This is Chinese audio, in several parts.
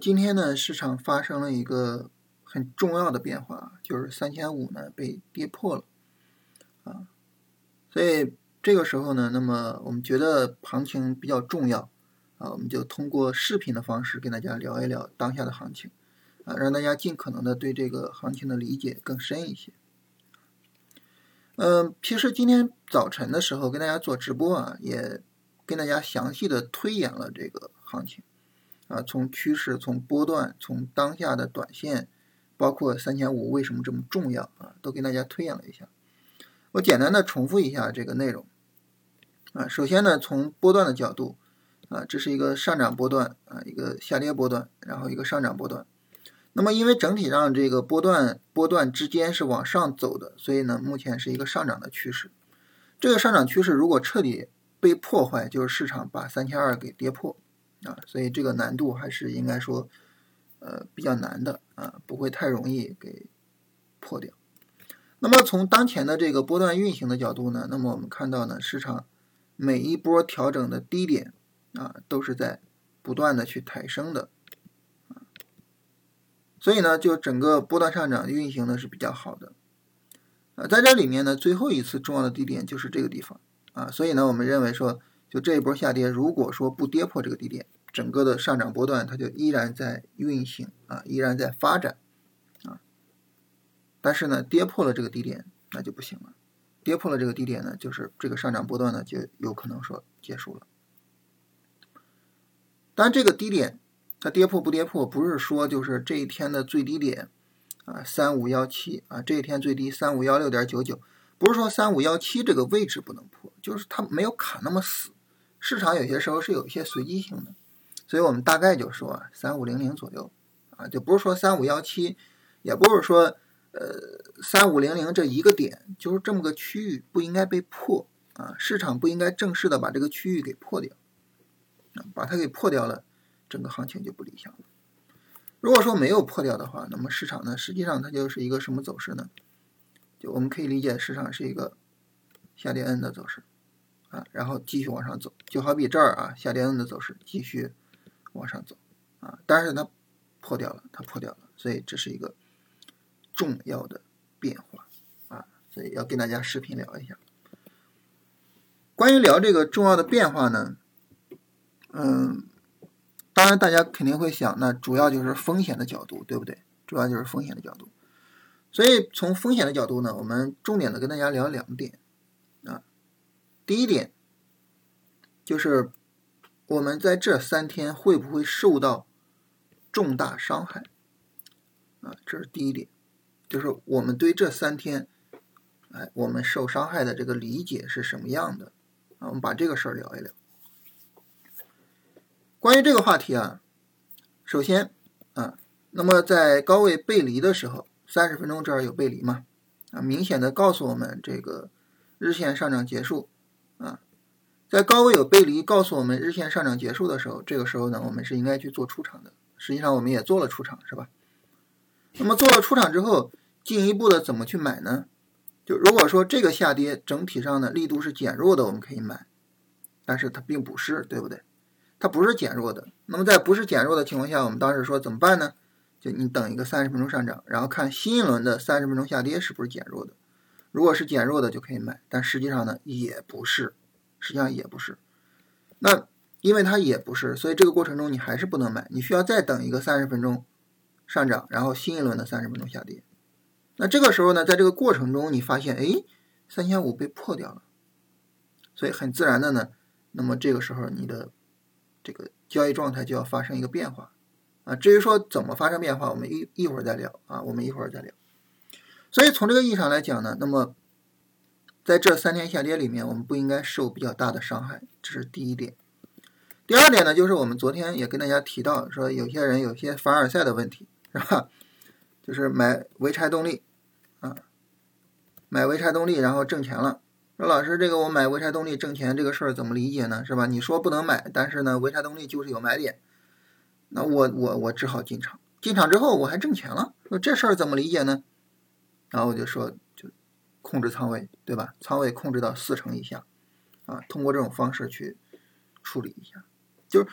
今天呢，市场发生了一个很重要的变化，就是三千五呢被跌破了，啊，所以这个时候呢，那么我们觉得行情比较重要，啊，我们就通过视频的方式跟大家聊一聊当下的行情，啊，让大家尽可能的对这个行情的理解更深一些。嗯，其实今天早晨的时候跟大家做直播啊，也跟大家详细的推演了这个行情。啊，从趋势、从波段、从当下的短线，包括三千五为什么这么重要啊，都给大家推演了一下。我简单的重复一下这个内容。啊，首先呢，从波段的角度，啊，这是一个上涨波段啊，一个下跌波段，然后一个上涨波段。那么因为整体上这个波段波段之间是往上走的，所以呢，目前是一个上涨的趋势。这个上涨趋势如果彻底被破坏，就是市场把三千二给跌破。啊，所以这个难度还是应该说，呃，比较难的啊，不会太容易给破掉。那么从当前的这个波段运行的角度呢，那么我们看到呢，市场每一波调整的低点啊，都是在不断的去抬升的啊，所以呢，就整个波段上涨运行的是比较好的啊，在这里面呢，最后一次重要的低点就是这个地方啊，所以呢，我们认为说。就这一波下跌，如果说不跌破这个低点，整个的上涨波段它就依然在运行啊，依然在发展啊。但是呢，跌破了这个低点那就不行了，跌破了这个低点呢，就是这个上涨波段呢就有可能说结束了。但这个低点它跌破不跌破，不是说就是这一天的最低点啊，三五幺七啊，这一天最低三五幺六点九九，不是说三五幺七这个位置不能破，就是它没有卡那么死。市场有些时候是有一些随机性的，所以我们大概就说，三五零零左右啊，就不是说三五幺七，也不是说呃三五零零这一个点，就是这么个区域不应该被破啊，市场不应该正式的把这个区域给破掉啊，把它给破掉了，整个行情就不理想了。如果说没有破掉的话，那么市场呢，实际上它就是一个什么走势呢？就我们可以理解，市场是一个下跌 N 的走势。啊，然后继续往上走，就好比这儿啊，下跌的走势继续往上走啊，但是它破掉了，它破掉了，所以这是一个重要的变化啊，所以要跟大家视频聊一下。关于聊这个重要的变化呢，嗯，当然大家肯定会想，那主要就是风险的角度，对不对？主要就是风险的角度，所以从风险的角度呢，我们重点的跟大家聊两点。第一点就是我们在这三天会不会受到重大伤害啊？这是第一点，就是我们对这三天，哎，我们受伤害的这个理解是什么样的啊？我们把这个事儿聊一聊。关于这个话题啊，首先啊，那么在高位背离的时候，三十分钟这儿有背离嘛？啊，明显的告诉我们这个日线上涨结束。啊，在高位有背离，告诉我们日线上涨结束的时候，这个时候呢，我们是应该去做出场的。实际上，我们也做了出场，是吧？那么做了出场之后，进一步的怎么去买呢？就如果说这个下跌整体上的力度是减弱的，我们可以买，但是它并不是，对不对？它不是减弱的。那么在不是减弱的情况下，我们当时说怎么办呢？就你等一个三十分钟上涨，然后看新一轮的三十分钟下跌是不是减弱的。如果是减弱的就可以买，但实际上呢也不是，实际上也不是。那因为它也不是，所以这个过程中你还是不能买，你需要再等一个三十分钟上涨，然后新一轮的三十分钟下跌。那这个时候呢，在这个过程中你发现，哎，三千五被破掉了，所以很自然的呢，那么这个时候你的这个交易状态就要发生一个变化啊。至于说怎么发生变化，我们一一会儿再聊啊，我们一会儿再聊。所以从这个意义上来讲呢，那么在这三天下跌里面，我们不应该受比较大的伤害，这是第一点。第二点呢，就是我们昨天也跟大家提到，说有些人有些凡尔赛的问题，是吧？就是买潍柴动力啊，买潍柴动力然后挣钱了。说老师，这个我买潍柴动力挣钱这个事儿怎么理解呢？是吧？你说不能买，但是呢，潍柴动力就是有买点，那我我我只好进场，进场之后我还挣钱了，说这事儿怎么理解呢？然后我就说，就控制仓位，对吧？仓位控制到四成以下，啊，通过这种方式去处理一下。就是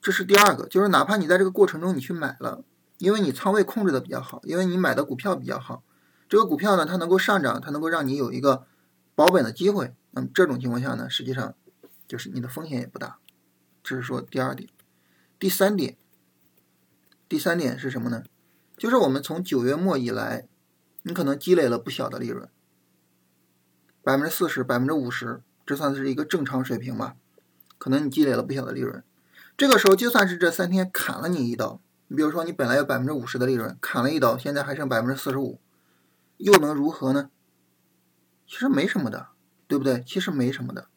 这是第二个，就是哪怕你在这个过程中你去买了，因为你仓位控制的比较好，因为你买的股票比较好，这个股票呢它能够上涨，它能够让你有一个保本的机会。那么这种情况下呢，实际上就是你的风险也不大。这是说第二点，第三点，第三点是什么呢？就是我们从九月末以来，你可能积累了不小的利润，百分之四十、百分之五十，这算是一个正常水平吧？可能你积累了不小的利润，这个时候就算是这三天砍了你一刀，你比如说你本来有百分之五十的利润，砍了一刀，现在还剩百分之四十五，又能如何呢？其实没什么的。对不对？其实没什么的，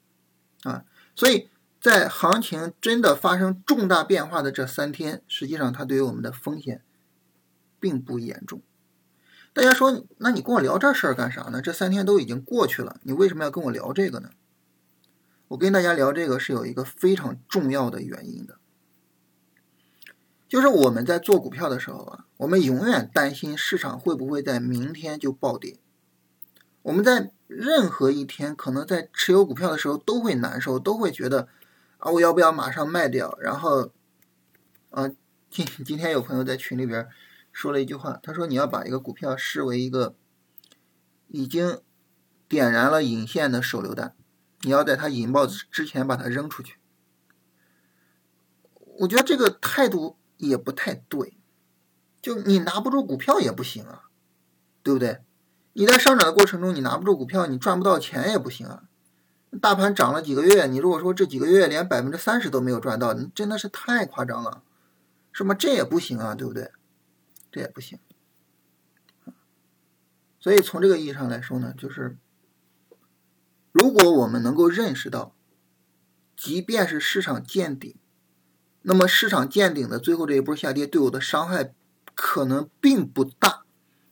啊，所以在行情真的发生重大变化的这三天，实际上它对于我们的风险并不严重。大家说，那你跟我聊这事儿干啥呢？这三天都已经过去了，你为什么要跟我聊这个呢？我跟大家聊这个是有一个非常重要的原因的，就是我们在做股票的时候啊，我们永远担心市场会不会在明天就暴跌，我们在。任何一天，可能在持有股票的时候都会难受，都会觉得啊，我要不要马上卖掉？然后，啊，今今天有朋友在群里边说了一句话，他说你要把一个股票视为一个已经点燃了引线的手榴弹，你要在它引爆之前把它扔出去。我觉得这个态度也不太对，就你拿不住股票也不行啊，对不对？你在上涨的过程中，你拿不住股票，你赚不到钱也不行啊。大盘涨了几个月，你如果说这几个月连百分之三十都没有赚到，你真的是太夸张了，是吗？这也不行啊，对不对？这也不行。所以从这个意义上来说呢，就是如果我们能够认识到，即便是市场见顶，那么市场见顶的最后这一波下跌对我的伤害可能并不大，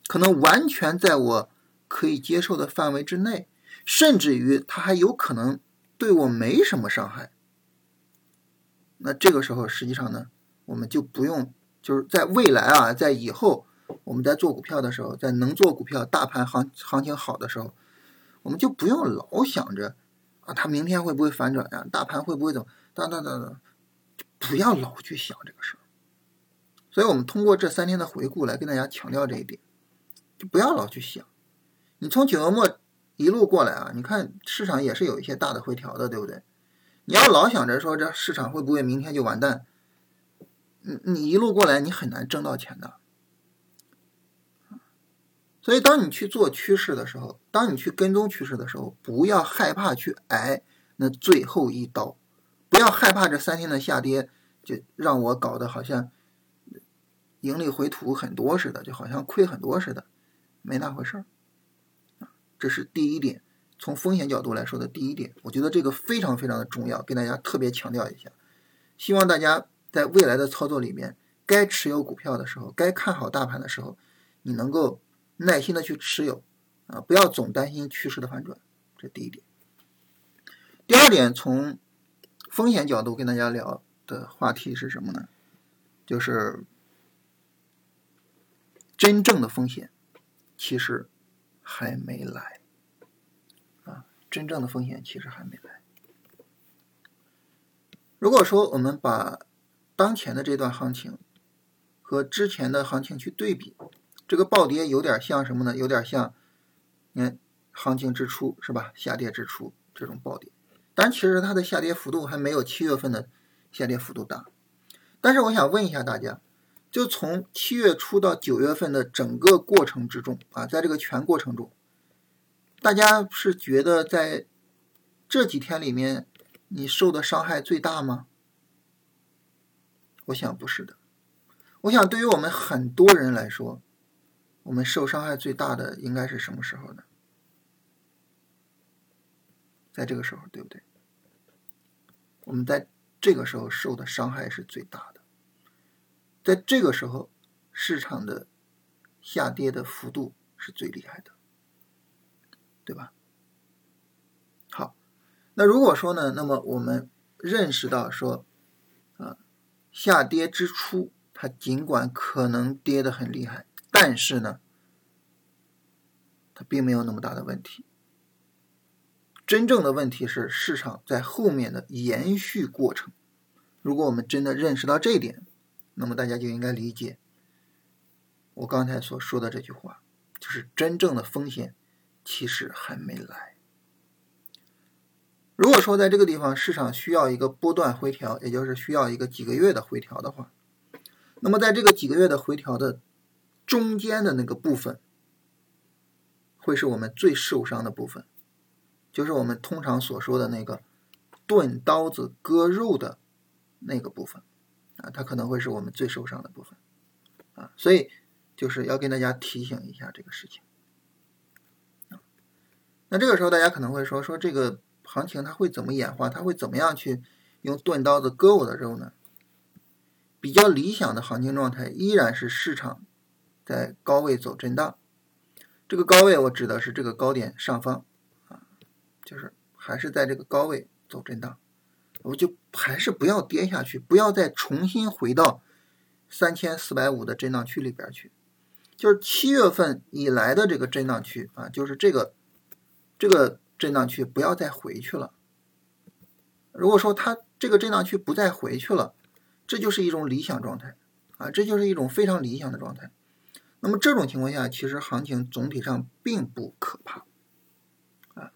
可能完全在我。可以接受的范围之内，甚至于它还有可能对我没什么伤害。那这个时候，实际上呢，我们就不用，就是在未来啊，在以后我们在做股票的时候，在能做股票、大盘行行情好的时候，我们就不用老想着啊，它明天会不会反转呀？大盘会不会怎么？等等等等，不要老去想这个事儿。所以我们通过这三天的回顾来跟大家强调这一点，就不要老去想。你从九月末一路过来啊，你看市场也是有一些大的回调的，对不对？你要老想着说这市场会不会明天就完蛋，你你一路过来你很难挣到钱的。所以当你去做趋势的时候，当你去跟踪趋势的时候，不要害怕去挨那最后一刀，不要害怕这三天的下跌就让我搞得好像盈利回吐很多似的，就好像亏很多似的，没那回事儿。这是第一点，从风险角度来说的第一点，我觉得这个非常非常的重要，跟大家特别强调一下。希望大家在未来的操作里面，该持有股票的时候，该看好大盘的时候，你能够耐心的去持有，啊，不要总担心趋势的反转。这第一点。第二点，从风险角度跟大家聊的话题是什么呢？就是真正的风险，其实。还没来，啊，真正的风险其实还没来。如果说我们把当前的这段行情和之前的行情去对比，这个暴跌有点像什么呢？有点像，你看行情之初是吧？下跌之初这种暴跌，但其实它的下跌幅度还没有七月份的下跌幅度大。但是我想问一下大家。就从七月初到九月份的整个过程之中啊，在这个全过程中，大家是觉得在这几天里面你受的伤害最大吗？我想不是的。我想对于我们很多人来说，我们受伤害最大的应该是什么时候呢？在这个时候，对不对？我们在这个时候受的伤害是最大的。在这个时候，市场的下跌的幅度是最厉害的，对吧？好，那如果说呢，那么我们认识到说，下跌之初，它尽管可能跌得很厉害，但是呢，它并没有那么大的问题。真正的问题是市场在后面的延续过程。如果我们真的认识到这一点，那么大家就应该理解我刚才所说的这句话，就是真正的风险其实还没来。如果说在这个地方市场需要一个波段回调，也就是需要一个几个月的回调的话，那么在这个几个月的回调的中间的那个部分，会是我们最受伤的部分，就是我们通常所说的那个钝刀子割肉的那个部分啊，它可能会是我们最受伤的部分啊，所以就是要跟大家提醒一下这个事情那这个时候大家可能会说说这个。行情它会怎么演化？它会怎么样去用钝刀子割我的肉呢？比较理想的行情状态依然是市场在高位走震荡。这个高位我指的是这个高点上方啊，就是还是在这个高位走震荡。我就还是不要跌下去，不要再重新回到三千四百五的震荡区里边去。就是七月份以来的这个震荡区啊，就是这个这个。震荡区不要再回去了。如果说它这个震荡区不再回去了，这就是一种理想状态啊，这就是一种非常理想的状态。那么这种情况下，其实行情总体上并不可怕啊。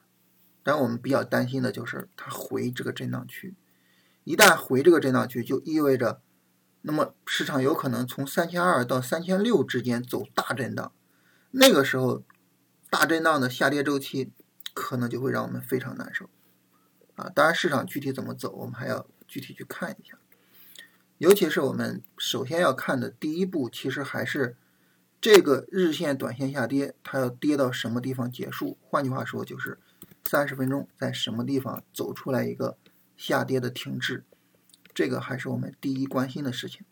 但我们比较担心的就是它回这个震荡区，一旦回这个震荡区，就意味着那么市场有可能从三千二到三千六之间走大震荡，那个时候大震荡的下跌周期。可能就会让我们非常难受，啊，当然市场具体怎么走，我们还要具体去看一下。尤其是我们首先要看的第一步，其实还是这个日线、短线下跌，它要跌到什么地方结束？换句话说，就是三十分钟在什么地方走出来一个下跌的停滞，这个还是我们第一关心的事情。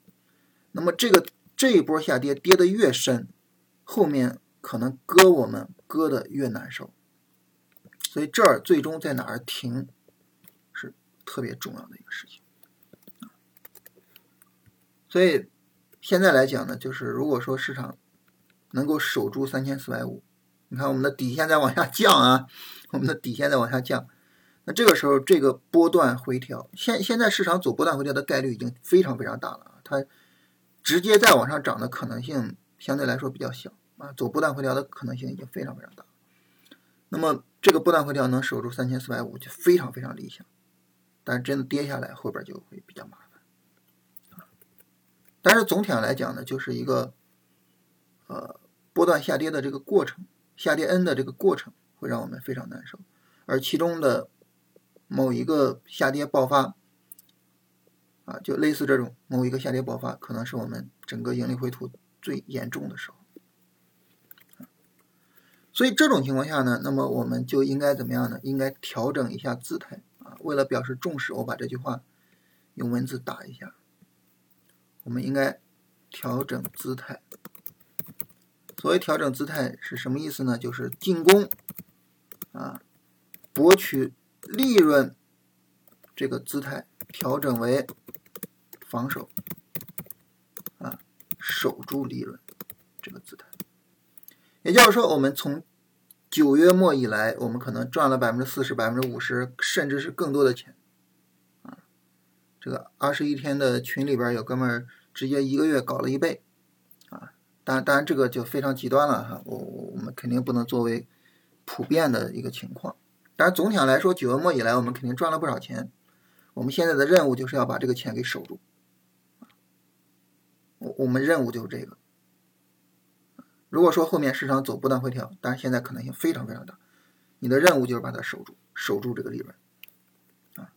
那么这个这一波下跌跌得越深，后面可能割我们割的越难受。所以这儿最终在哪儿停，是特别重要的一个事情。所以现在来讲呢，就是如果说市场能够守住三千四百五，你看我们的底线在往下降啊，我们的底线在往下降，那这个时候这个波段回调，现现在市场走波段回调的概率已经非常非常大了，它直接再往上涨的可能性相对来说比较小啊，走波段回调的可能性已经非常非常大。那么这个波段回调能守住三千四百五就非常非常理想，但真的跌下来后边就会比较麻烦但是总体上来讲呢，就是一个呃波段下跌的这个过程，下跌 N 的这个过程会让我们非常难受，而其中的某一个下跌爆发啊，就类似这种某一个下跌爆发，可能是我们整个盈利回吐最严重的时候。所以这种情况下呢，那么我们就应该怎么样呢？应该调整一下姿态啊。为了表示重视，我把这句话用文字打一下。我们应该调整姿态。所谓调整姿态是什么意思呢？就是进攻啊，博取利润这个姿态调整为防守啊，守住利润这个姿态。也就是说，我们从九月末以来，我们可能赚了百分之四十、百分之五十，甚至是更多的钱，啊，这个二十一天的群里边有哥们儿直接一个月搞了一倍，啊，当当然这个就非常极端了哈，我我们肯定不能作为普遍的一个情况，但是总体上来说，九月末以来我们肯定赚了不少钱，我们现在的任务就是要把这个钱给守住，我我们任务就是这个。如果说后面市场走不断回调，但是现在可能性非常非常大，你的任务就是把它守住，守住这个利润啊。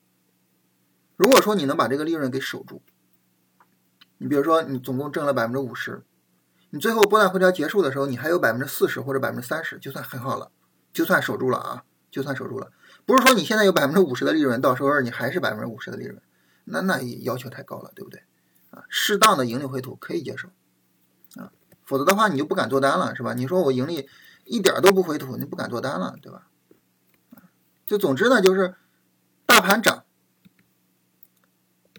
如果说你能把这个利润给守住，你比如说你总共挣了百分之五十，你最后波段回调结束的时候，你还有百分之四十或者百分之三十，就算很好了，就算守住了啊，就算守住了。不是说你现在有百分之五十的利润，到时候你还是百分之五十的利润，那那也要求太高了，对不对？啊，适当的盈利回吐可以接受。否则的话，你就不敢做单了，是吧？你说我盈利一点都不回吐，你不敢做单了，对吧？就总之呢，就是大盘涨，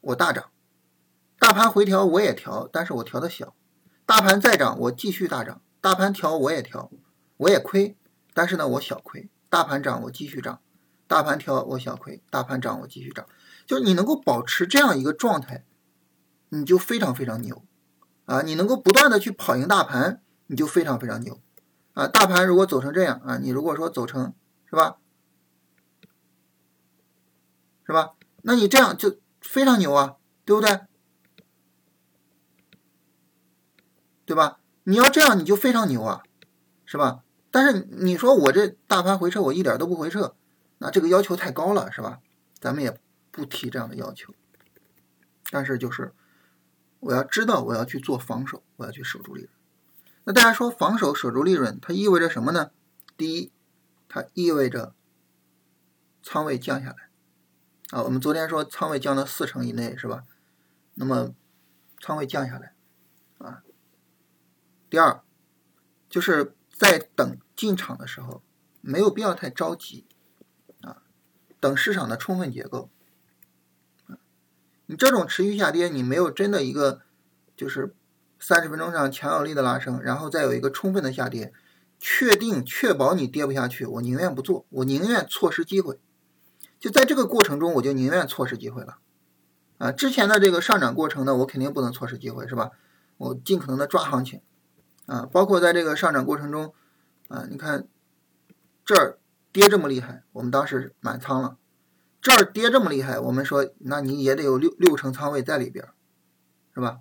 我大涨；大盘回调我也调，但是我调的小；大盘再涨，我继续大涨；大盘调我也调，我也亏，但是呢我小亏；大盘涨我继续涨；大盘调我小亏；大盘涨我继续涨。就你能够保持这样一个状态，你就非常非常牛啊！你能够不断的去跑赢大盘，你就非常非常牛啊！大盘如果走成这样啊，你如果说走成是吧，是吧？那你这样就非常牛啊，对不对？对吧？你要这样你就非常牛啊，是吧？但是你说我这大盘回撤我一点都不回撤，那这个要求太高了，是吧？咱们也不提这样的要求。但是就是我要知道我要去做防守，我要去守住利润。那大家说防守守住利润，它意味着什么呢？第一，它意味着仓位降下来啊。我们昨天说仓位降到四成以内，是吧？那么仓位降下来啊。第二，就是在等进场的时候，没有必要太着急，啊，等市场的充分结构，你这种持续下跌，你没有真的一个就是三十分钟上强有力的拉升，然后再有一个充分的下跌，确定确保你跌不下去，我宁愿不做，我宁愿错失机会，就在这个过程中，我就宁愿错失机会了，啊，之前的这个上涨过程呢，我肯定不能错失机会，是吧？我尽可能的抓行情。啊，包括在这个上涨过程中，啊，你看这儿跌这么厉害，我们当时满仓了；这儿跌这么厉害，我们说那你也得有六六成仓位在里边，是吧？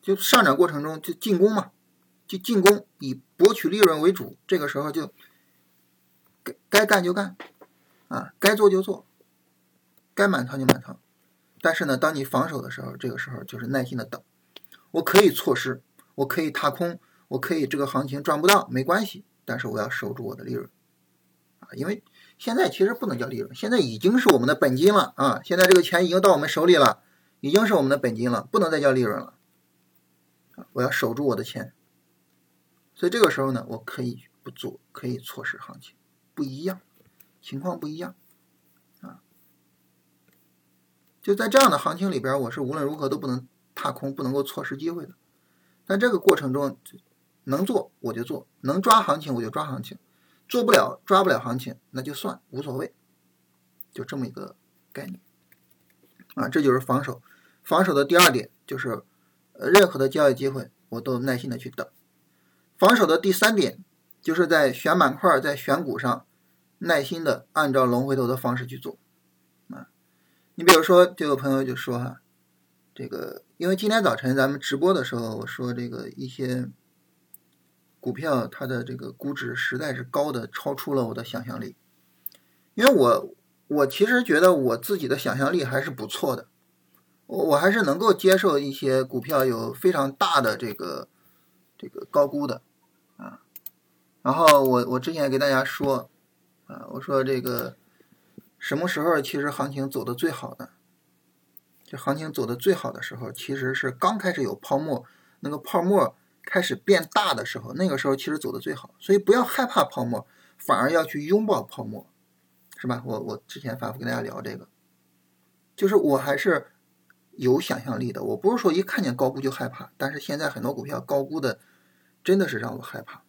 就上涨过程中就进攻嘛，就进攻，以博取利润为主。这个时候就该该干就干，啊，该做就做，该满仓就满仓。但是呢，当你防守的时候，这个时候就是耐心的等。我可以错失，我可以踏空，我可以这个行情赚不到没关系，但是我要守住我的利润啊！因为现在其实不能叫利润，现在已经是我们的本金了啊！现在这个钱已经到我们手里了，已经是我们的本金了，不能再叫利润了！我要守住我的钱，所以这个时候呢，我可以不做，可以错失行情，不一样，情况不一样啊！就在这样的行情里边，我是无论如何都不能。踏空不能够错失机会的，但这个过程中能做我就做，能抓行情我就抓行情，做不了抓不了行情那就算无所谓，就这么一个概念啊，这就是防守。防守的第二点就是呃任何的交易机会我都耐心的去等。防守的第三点就是在选板块在选股上耐心的按照龙回头的方式去做啊。你比如说这个朋友就说哈。这个，因为今天早晨咱们直播的时候，我说这个一些股票它的这个估值实在是高的超出了我的想象力，因为我我其实觉得我自己的想象力还是不错的，我我还是能够接受一些股票有非常大的这个这个高估的啊，然后我我之前也给大家说啊，我说这个什么时候其实行情走的最好呢？行情走的最好的时候，其实是刚开始有泡沫，那个泡沫开始变大的时候，那个时候其实走的最好。所以不要害怕泡沫，反而要去拥抱泡沫，是吧？我我之前反复跟大家聊这个，就是我还是有想象力的。我不是说一看见高估就害怕，但是现在很多股票高估的真的是让我害怕。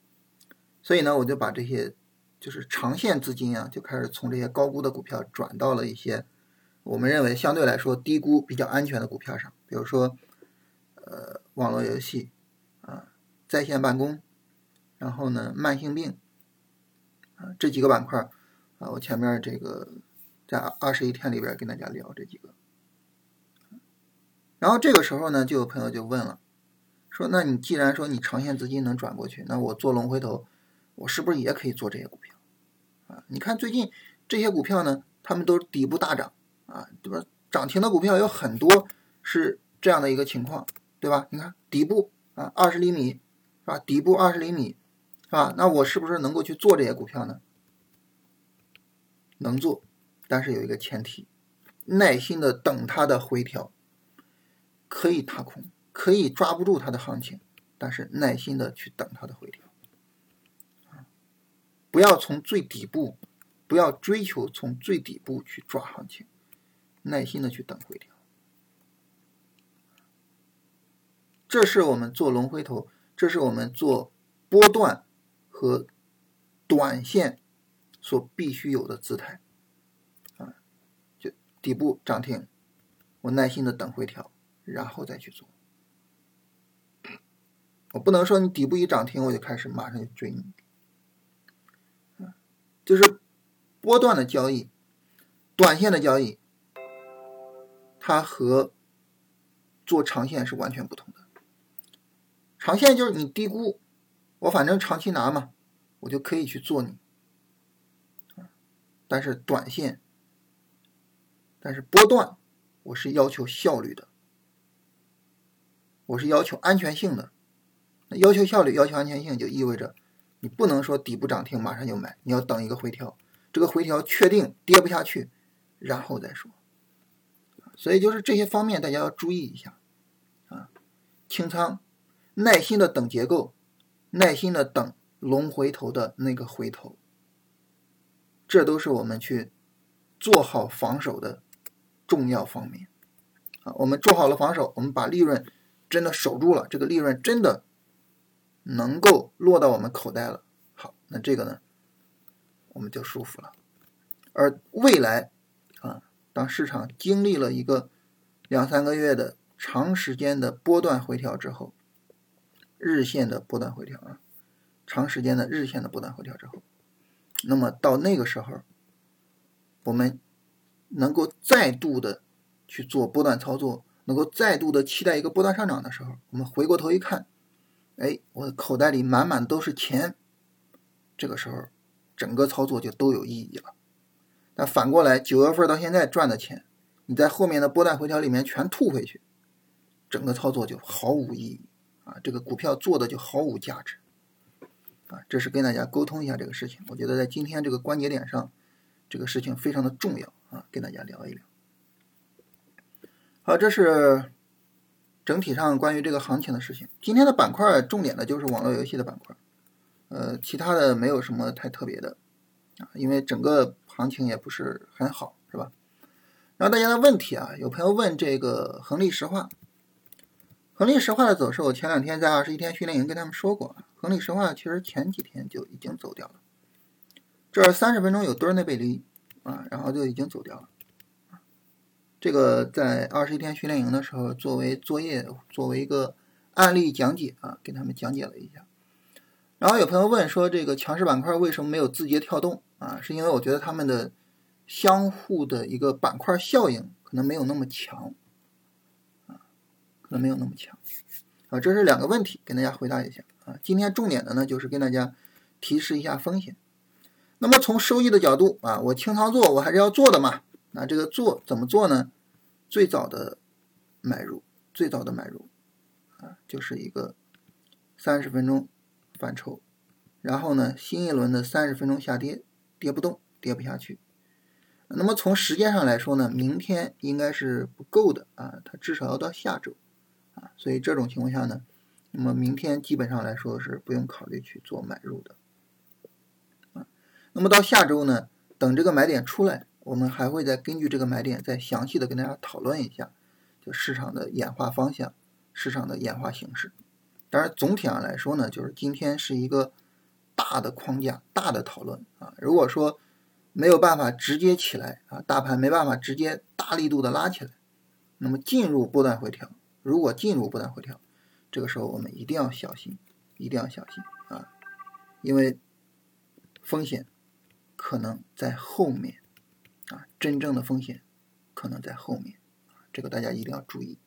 所以呢，我就把这些就是长线资金啊，就开始从这些高估的股票转到了一些。我们认为相对来说低估比较安全的股票上，比如说，呃，网络游戏，在线办公，然后呢，慢性病，啊，这几个板块，啊，我前面这个在二十一天里边跟大家聊这几个，然后这个时候呢，就有朋友就问了，说，那你既然说你长线资金能转过去，那我做龙回头，我是不是也可以做这些股票？啊，你看最近这些股票呢，他们都底部大涨。啊，对吧？涨停的股票有很多是这样的一个情况，对吧？你看底部啊，二十厘米是吧？底部二十厘米是吧？那我是不是能够去做这些股票呢？能做，但是有一个前提，耐心的等它的回调，可以踏空，可以抓不住它的行情，但是耐心的去等它的回调，不要从最底部，不要追求从最底部去抓行情。耐心的去等回调，这是我们做龙回头，这是我们做波段和短线所必须有的姿态啊！就底部涨停，我耐心的等回调，然后再去做。我不能说你底部一涨停我就开始马上就追你，就是波段的交易，短线的交易，它和做长线是完全不同的。长线就是你低估，我反正长期拿嘛，我就可以去做你。但是短线，但是波段，我是要求效率的，我是要求安全性的。那要求效率、要求安全性，就意味着你不能说底部涨停马上就买，你要等一个回调，这个回调确定跌不下去，然后再说。所以就是这些方面大家要注意一下啊，清仓，耐心的等结构，耐心的等龙回头的那个回头。这都是我们去做好防守的重要方面啊！我们做好了防守，我们把利润真的守住了，这个利润真的能够落到我们口袋了。好，那这个呢，我们就舒服了。而未来啊，当市场经历了一个两三个月的长时间的波段回调之后，日线的波段回调啊，长时间的日线的波段回调之后。那么到那个时候，我们能够再度的去做波段操作，能够再度的期待一个波段上涨的时候，我们回过头一看，哎，我的口袋里满满都是钱，这个时候整个操作就都有意义了。那反过来，九月份到现在赚的钱，你在后面的波段回调里面全吐回去，整个操作就毫无意义啊！这个股票做的就毫无价值。啊，这是跟大家沟通一下这个事情。我觉得在今天这个关节点上，这个事情非常的重要啊，跟大家聊一聊。好，这是整体上关于这个行情的事情。今天的板块重点的就是网络游戏的板块，呃，其他的没有什么太特别的啊，因为整个行情也不是很好，是吧？然后大家的问题啊，有朋友问这个恒力石化。恒力石化的走势，我前两天在二十一天训练营跟他们说过。恒力石化其实前几天就已经走掉了，这三十分钟有墩内背离啊，然后就已经走掉了。这个在二十一天训练营的时候，作为作业，作为一个案例讲解啊，给他们讲解了一下。然后有朋友问说，这个强势板块为什么没有字节跳动啊？是因为我觉得他们的相互的一个板块效应可能没有那么强。可能没有那么强，啊，这是两个问题，跟大家回答一下啊。今天重点的呢，就是跟大家提示一下风险。那么从收益的角度啊，我清仓做，我还是要做的嘛。那这个做怎么做呢？最早的买入，最早的买入啊，就是一个三十分钟反抽，然后呢，新一轮的三十分钟下跌，跌不动，跌不下去。那么从时间上来说呢，明天应该是不够的啊，它至少要到下周。啊，所以这种情况下呢，那么明天基本上来说是不用考虑去做买入的，啊，那么到下周呢，等这个买点出来，我们还会再根据这个买点再详细的跟大家讨论一下，就市场的演化方向，市场的演化形式。当然，总体上来说呢，就是今天是一个大的框架，大的讨论啊。如果说没有办法直接起来啊，大盘没办法直接大力度的拉起来，那么进入波段回调。如果进入波段回调，这个时候我们一定要小心，一定要小心啊！因为风险可能在后面啊，真正的风险可能在后面，这个大家一定要注意。